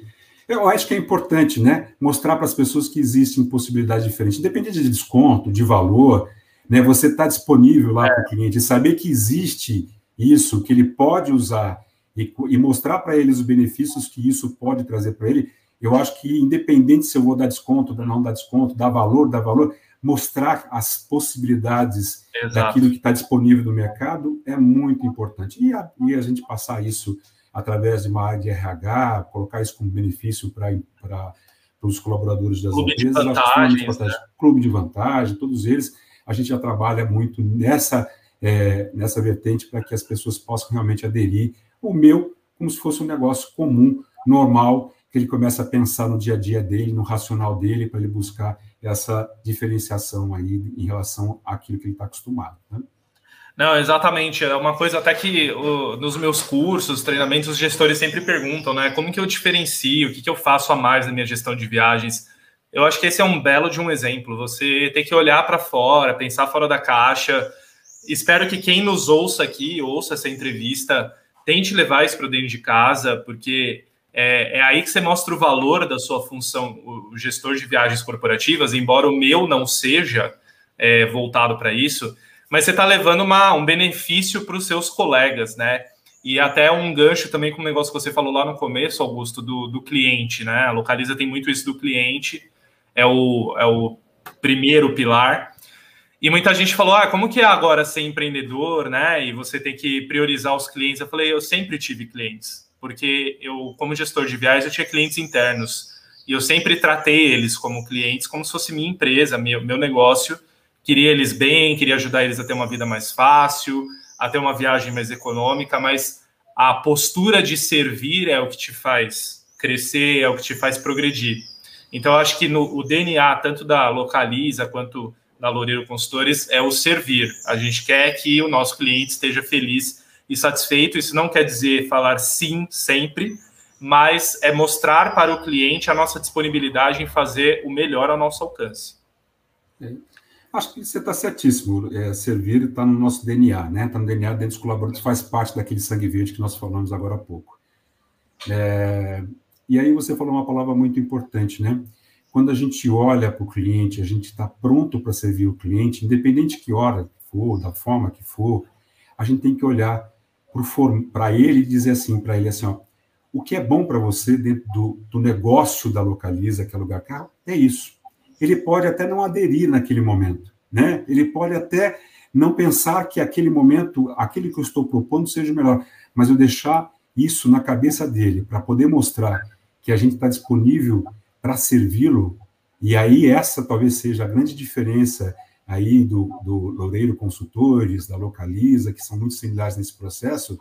Eu acho que é importante, né? Mostrar para as pessoas que existem possibilidades diferentes, independente de desconto, de valor, né? Você está disponível lá é. para o cliente, saber que existe isso, que ele pode usar e, e mostrar para eles os benefícios que isso pode trazer para ele. Eu acho que, independente se eu vou dar desconto, não dar desconto, dar valor, dar valor, mostrar as possibilidades Exato. daquilo que está disponível no mercado é muito importante. E a, e a, gente passar isso através de uma área de RH, colocar isso como benefício para os colaboradores das Clube empresas. De vantagens, né? Clube de vantagem, todos eles. A gente já trabalha muito nessa, é, nessa vertente para que as pessoas possam realmente aderir. O meu, como se fosse um negócio comum, normal, que ele começa a pensar no dia a dia dele, no racional dele, para ele buscar essa diferenciação aí em relação àquilo que ele está acostumado. Né? Não, exatamente. É uma coisa até que o, nos meus cursos, treinamentos, os gestores sempre perguntam, né? Como que eu diferencio? O que, que eu faço a mais na minha gestão de viagens? Eu acho que esse é um belo de um exemplo. Você tem que olhar para fora, pensar fora da caixa. Espero que quem nos ouça aqui, ouça essa entrevista, tente levar isso para dentro de casa, porque é, é, aí que você mostra o valor da sua função, o gestor de viagens corporativas, embora o meu não seja é, voltado para isso, mas você está levando uma, um benefício para os seus colegas, né? E até um gancho também com o negócio que você falou lá no começo, Augusto, do, do cliente, né? A Localiza tem muito isso do cliente, é o, é o primeiro pilar. E muita gente falou: ah, como que é agora ser empreendedor, né? E você tem que priorizar os clientes. Eu falei: eu sempre tive clientes porque eu, como gestor de viagens, eu tinha clientes internos e eu sempre tratei eles como clientes, como se fosse minha empresa, meu, meu negócio. Queria eles bem, queria ajudar eles a ter uma vida mais fácil, a ter uma viagem mais econômica, mas a postura de servir é o que te faz crescer, é o que te faz progredir. Então, acho que no, o DNA, tanto da Localiza quanto da Loureiro Consultores, é o servir. A gente quer que o nosso cliente esteja feliz e satisfeito. Isso não quer dizer falar sim sempre, mas é mostrar para o cliente a nossa disponibilidade em fazer o melhor ao nosso alcance. Acho que você está certíssimo. É, servir está no nosso DNA, né? Está no DNA dentro dos colaboradores, faz parte daquele sangue verde que nós falamos agora há pouco. É, e aí você falou uma palavra muito importante, né? Quando a gente olha para o cliente, a gente está pronto para servir o cliente, independente que hora for, da forma que for, a gente tem que olhar para ele e dizer assim para ele assim, ó, o que é bom para você dentro do, do, negócio da Localiza, que é caro, é isso. Ele pode até não aderir naquele momento, né? Ele pode até não pensar que aquele momento, aquele que eu estou propondo seja melhor, mas eu deixar isso na cabeça dele para poder mostrar que a gente está disponível para servi-lo. E aí essa talvez seja a grande diferença aí do, do Loureiro Consultores, da Localiza, que são muito similares nesse processo,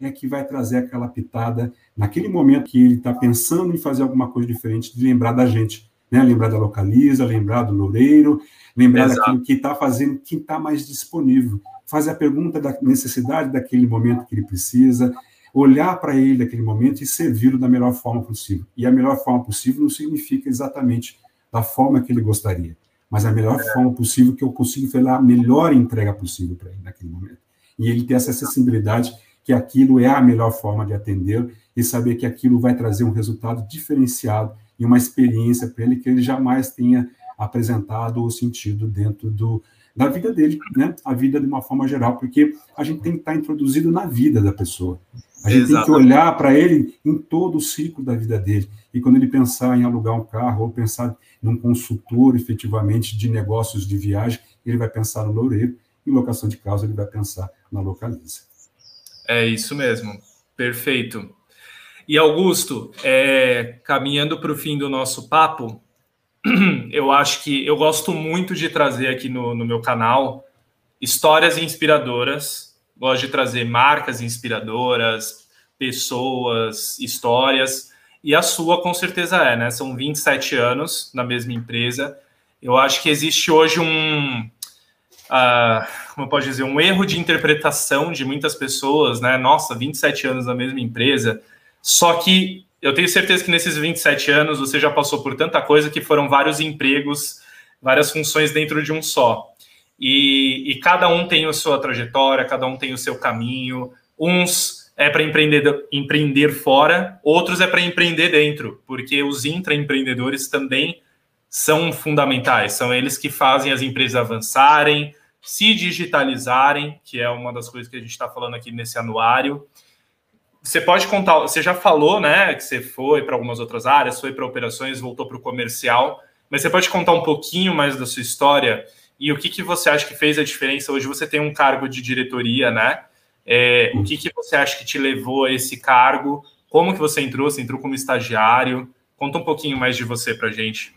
é que vai trazer aquela pitada naquele momento que ele está pensando em fazer alguma coisa diferente, de lembrar da gente, né? Lembrar da Localiza, lembrar do Loureiro, lembrar Exato. daquilo que está fazendo, que está mais disponível. Fazer a pergunta da necessidade daquele momento que ele precisa, olhar para ele naquele momento e servi-lo da melhor forma possível. E a melhor forma possível não significa exatamente da forma que ele gostaria mas a melhor forma possível que eu consigo fazer a melhor entrega possível para ele naquele momento. E ele ter essa acessibilidade que aquilo é a melhor forma de atender e saber que aquilo vai trazer um resultado diferenciado e uma experiência para ele que ele jamais tenha apresentado ou sentido dentro do, da vida dele, né? A vida de uma forma geral, porque a gente tem que estar introduzido na vida da pessoa. A gente Exatamente. tem que olhar para ele em todo o ciclo da vida dele. E quando ele pensar em alugar um carro ou pensar num consultor efetivamente de negócios de viagem, ele vai pensar no Loureiro. Em locação de carros, ele vai pensar na Localiza. É isso mesmo. Perfeito. E Augusto, é, caminhando para o fim do nosso papo, eu acho que eu gosto muito de trazer aqui no, no meu canal histórias inspiradoras. Gosto de trazer marcas inspiradoras, pessoas, histórias. E a sua, com certeza, é, né? São 27 anos na mesma empresa. Eu acho que existe hoje um. Uh, como pode dizer, um erro de interpretação de muitas pessoas, né? Nossa, 27 anos na mesma empresa. Só que eu tenho certeza que nesses 27 anos você já passou por tanta coisa que foram vários empregos, várias funções dentro de um só. E, e cada um tem a sua trajetória, cada um tem o seu caminho. Uns é para empreender, empreender fora, outros é para empreender dentro, porque os intraempreendedores também são fundamentais, são eles que fazem as empresas avançarem, se digitalizarem, que é uma das coisas que a gente está falando aqui nesse anuário. Você pode contar, você já falou, né, que você foi para algumas outras áreas, foi para operações, voltou para o comercial, mas você pode contar um pouquinho mais da sua história e o que, que você acha que fez a diferença? Hoje você tem um cargo de diretoria, né? É, o que, que você acha que te levou a esse cargo? Como que você entrou? Você entrou como estagiário? Conta um pouquinho mais de você para gente.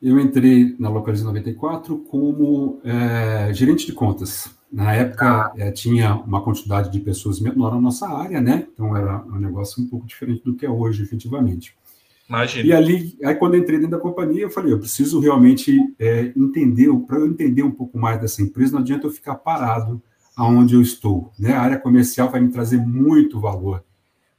Eu entrei na Localiza 94 como é, gerente de contas. Na época é, tinha uma quantidade de pessoas menor na nossa área, né? Então era um negócio um pouco diferente do que é hoje, efetivamente. Imagina. E ali, aí quando entrei dentro da companhia, eu falei, eu preciso realmente é, entender, para eu entender um pouco mais dessa empresa, não adianta eu ficar parado aonde eu estou. Né? A área comercial vai me trazer muito valor,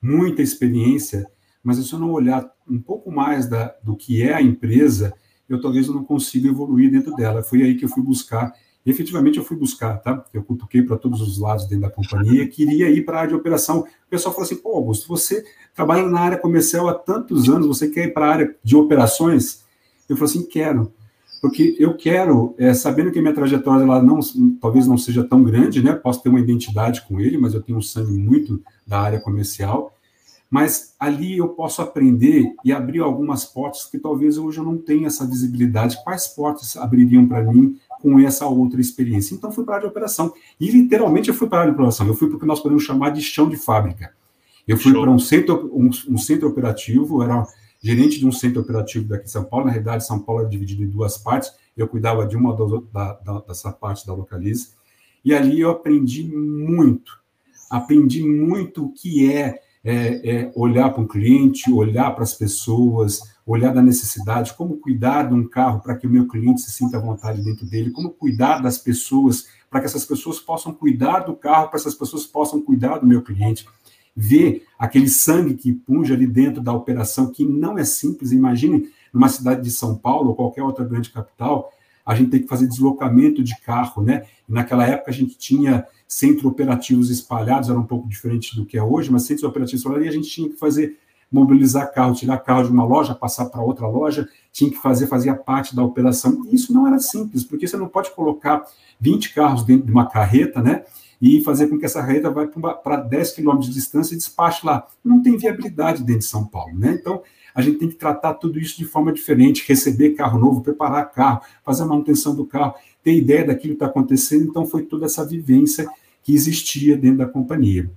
muita experiência, mas se eu não olhar um pouco mais da, do que é a empresa, eu talvez eu não consiga evoluir dentro dela. Foi aí que eu fui buscar e efetivamente eu fui buscar, tá? Eu cutuquei para todos os lados dentro da companhia, queria ir para a área de operação. O pessoal falou assim: pô, Augusto, você trabalha na área comercial há tantos anos, você quer ir para a área de operações? Eu falei assim: quero. Porque eu quero, é, sabendo que minha trajetória lá não, talvez não seja tão grande, né? Posso ter uma identidade com ele, mas eu tenho um sangue muito da área comercial. Mas ali eu posso aprender e abrir algumas portas que talvez hoje eu não tenha essa visibilidade. Quais portas abririam para mim com essa outra experiência. Então, fui para a área de operação. E, literalmente, eu fui para a área de operação. Eu fui para o que nós podemos chamar de chão de fábrica. Eu fui para um centro, um, um, centro operativo, era gerente de um centro operativo daqui de São Paulo. Na realidade, São Paulo era dividido em duas partes. Eu cuidava de uma da, da, dessa parte da Localize. E ali eu aprendi muito. Aprendi muito o que é, é, é olhar para um cliente, olhar para as pessoas, olhar da necessidade, como cuidar de um carro para que o meu cliente se sinta à vontade dentro dele, como cuidar das pessoas para que essas pessoas possam cuidar do carro, para que essas pessoas possam cuidar do meu cliente. Ver aquele sangue que punja ali dentro da operação, que não é simples. Imagine numa cidade de São Paulo ou qualquer outra grande capital, a gente tem que fazer deslocamento de carro, né? Naquela época a gente tinha centros operativos espalhados, era um pouco diferente do que é hoje, mas centros operativos espalhados, e a gente tinha que fazer mobilizar carro, tirar carro de uma loja, passar para outra loja, tinha que fazer, fazia parte da operação. E isso não era simples, porque você não pode colocar 20 carros dentro de uma carreta, né? E fazer com que essa carreta vá para 10 quilômetros de distância e despache lá. Não tem viabilidade dentro de São Paulo, né? Então, a gente tem que tratar tudo isso de forma diferente, receber carro novo, preparar carro, fazer a manutenção do carro, ter ideia daquilo que está acontecendo. Então, foi toda essa vivência que existia dentro da companhia.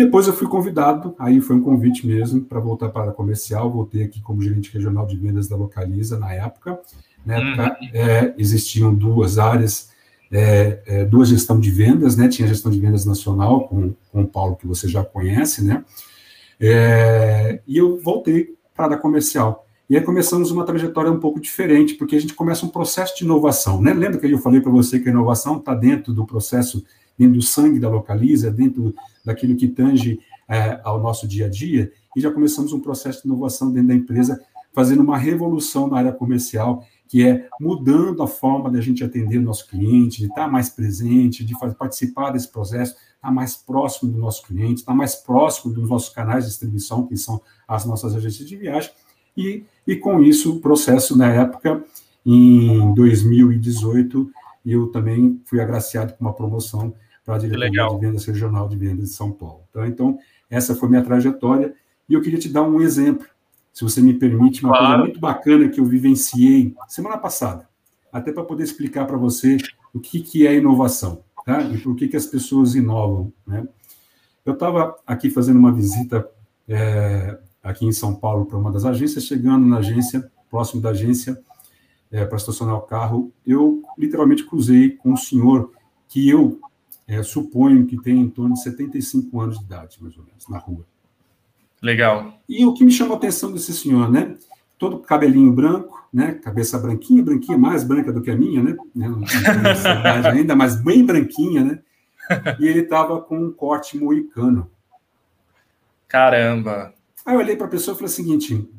Depois eu fui convidado, aí foi um convite mesmo para voltar para a comercial. Voltei aqui como gerente regional de vendas da Localiza na época. Na época uhum. é, existiam duas áreas, é, é, duas gestão de vendas, né? Tinha a gestão de vendas nacional com, com o Paulo, que você já conhece, né? É, e eu voltei para a comercial. E aí começamos uma trajetória um pouco diferente, porque a gente começa um processo de inovação, né? Lembra que eu falei para você que a inovação está dentro do processo dentro do sangue da Localiza, dentro daquilo que tange é, ao nosso dia a dia, e já começamos um processo de inovação dentro da empresa, fazendo uma revolução na área comercial, que é mudando a forma da gente atender o nosso cliente, de estar mais presente, de participar desse processo, estar mais próximo do nosso cliente, estar mais próximo dos nossos canais de distribuição, que são as nossas agências de viagem, e, e com isso, o processo, na época, em 2018, eu também fui agraciado com uma promoção para a Diretoria de Vendas Regional de Vendas de São Paulo. Tá? Então, essa foi minha trajetória. E eu queria te dar um exemplo, se você me permite, uma claro. coisa muito bacana que eu vivenciei semana passada, até para poder explicar para você o que, que é inovação, tá? E por que, que as pessoas inovam, né? Eu estava aqui fazendo uma visita é, aqui em São Paulo para uma das agências, chegando na agência, próximo da agência, é, para estacionar o carro, eu literalmente cruzei com um senhor que eu é, suponho que tem em torno de 75 anos de idade, mais ou menos, na rua. Legal. E o que me chamou a atenção desse senhor, né? Todo cabelinho branco, né? Cabeça branquinha, branquinha, mais branca do que a minha, né? Não idade ainda, mas bem branquinha, né? E ele estava com um corte moicano. Caramba! Aí eu olhei para a pessoa e falei o seguinte: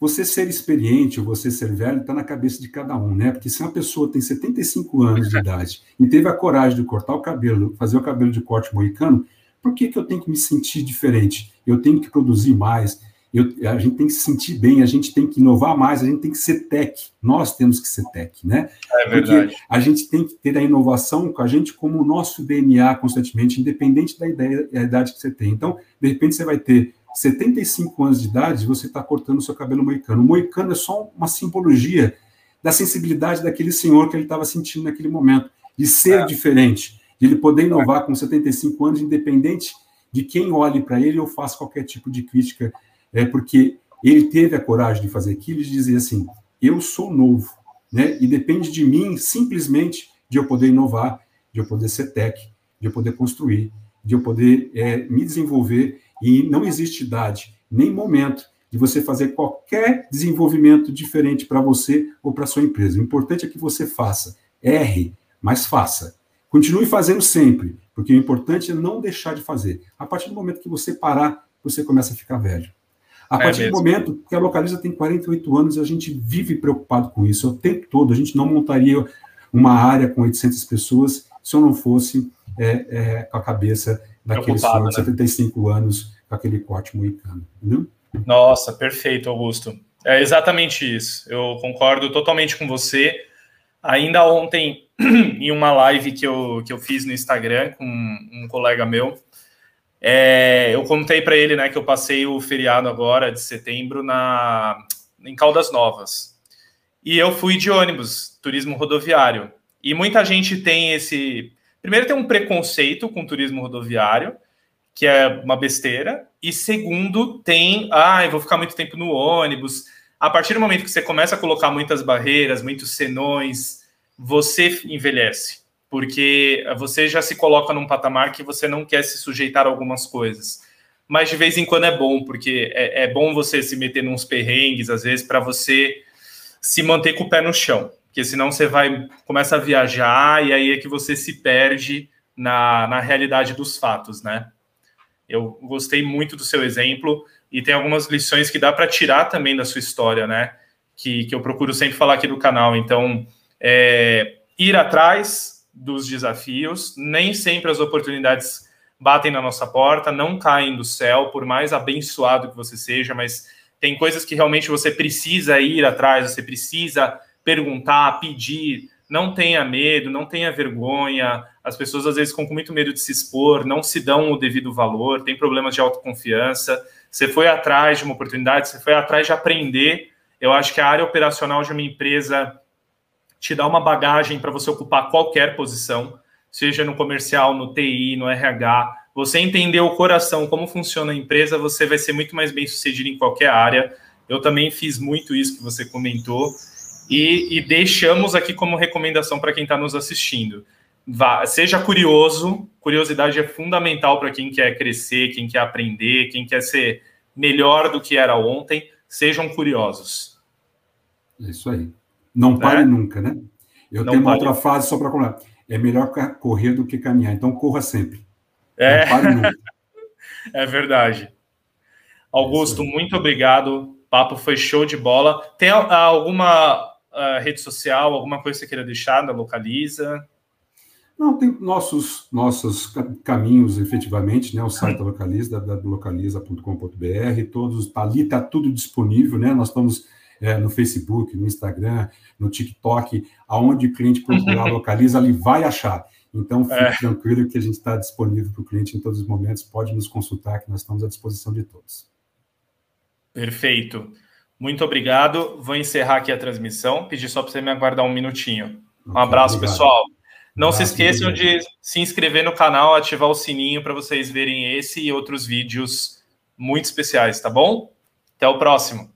você ser experiente ou você ser velho está na cabeça de cada um, né? Porque se uma pessoa tem 75 anos de idade e teve a coragem de cortar o cabelo, fazer o cabelo de corte moicano, por que, que eu tenho que me sentir diferente? Eu tenho que produzir mais, eu, a gente tem que se sentir bem, a gente tem que inovar mais, a gente tem que ser tech, nós temos que ser tech, né? É verdade. Porque a gente tem que ter a inovação com a gente como o nosso DNA constantemente, independente da, ideia, da idade que você tem. Então, de repente, você vai ter 75 anos de idade, você está cortando o seu cabelo moicano. O moicano é só uma simbologia da sensibilidade daquele senhor que ele estava sentindo naquele momento, de ser é. diferente, de ele poder inovar com 75 anos, independente de quem olhe para ele ou faça qualquer tipo de crítica, é porque ele teve a coragem de fazer aquilo e de dizer assim: eu sou novo, né? E depende de mim simplesmente de eu poder inovar, de eu poder ser tech, de eu poder construir, de eu poder é, me desenvolver e não existe idade, nem momento de você fazer qualquer desenvolvimento diferente para você ou para sua empresa. O importante é que você faça. Erre, mas faça. Continue fazendo sempre, porque o importante é não deixar de fazer. A partir do momento que você parar, você começa a ficar velho. A é partir mesmo. do momento que a Localiza tem 48 anos e a gente vive preocupado com isso o tempo todo, a gente não montaria uma área com 800 pessoas se eu não fosse é, é, com a cabeça daquele senhor de 75 né? anos com aquele corte moicano, entendeu? Nossa, perfeito, Augusto. É exatamente isso. Eu concordo totalmente com você. Ainda ontem, em uma live que eu, que eu fiz no Instagram com um colega meu, é, eu contei para ele né, que eu passei o feriado agora de setembro na, em Caldas Novas. E eu fui de ônibus, turismo rodoviário. E muita gente tem esse primeiro, tem um preconceito com turismo rodoviário, que é uma besteira, e segundo, tem, ah, eu vou ficar muito tempo no ônibus. A partir do momento que você começa a colocar muitas barreiras, muitos senões, você envelhece, porque você já se coloca num patamar que você não quer se sujeitar a algumas coisas. Mas de vez em quando é bom, porque é, é bom você se meter nos perrengues, às vezes, para você se manter com o pé no chão porque senão você vai começa a viajar e aí é que você se perde na, na realidade dos fatos, né? Eu gostei muito do seu exemplo e tem algumas lições que dá para tirar também da sua história, né? Que, que eu procuro sempre falar aqui no canal. Então, é, ir atrás dos desafios, nem sempre as oportunidades batem na nossa porta, não caem do céu, por mais abençoado que você seja, mas tem coisas que realmente você precisa ir atrás, você precisa perguntar, pedir, não tenha medo, não tenha vergonha. As pessoas às vezes ficam com muito medo de se expor, não se dão o devido valor, tem problemas de autoconfiança. Você foi atrás de uma oportunidade, você foi atrás de aprender. Eu acho que a área operacional de uma empresa te dá uma bagagem para você ocupar qualquer posição, seja no comercial, no TI, no RH. Você entender o coração, como funciona a empresa, você vai ser muito mais bem sucedido em qualquer área. Eu também fiz muito isso que você comentou. E, e deixamos aqui como recomendação para quem está nos assistindo. Vá, seja curioso, curiosidade é fundamental para quem quer crescer, quem quer aprender, quem quer ser melhor do que era ontem. Sejam curiosos. É isso aí. Não pare é? nunca, né? Eu Não tenho uma outra fase só para falar. É melhor correr do que caminhar, então corra sempre. É, é verdade. Augusto, é muito obrigado. O papo foi show de bola. Tem alguma uh, rede social, alguma coisa que você queira deixar da Localiza? Não, tem nossos, nossos caminhos, efetivamente, né? O site da Localiza, da, localiza.com.br, todos, tá ali está tudo disponível, né? Nós estamos é, no Facebook, no Instagram, no TikTok, aonde o cliente procurar Localiza, ele vai achar. Então, fique é. tranquilo que a gente está disponível para o cliente em todos os momentos. Pode nos consultar, que nós estamos à disposição de todos. Perfeito. Muito obrigado. Vou encerrar aqui a transmissão. Pedir só para você me aguardar um minutinho. Um abraço, obrigado. pessoal. Não um abraço, se esqueçam de se inscrever no canal, ativar o sininho para vocês verem esse e outros vídeos muito especiais, tá bom? Até o próximo.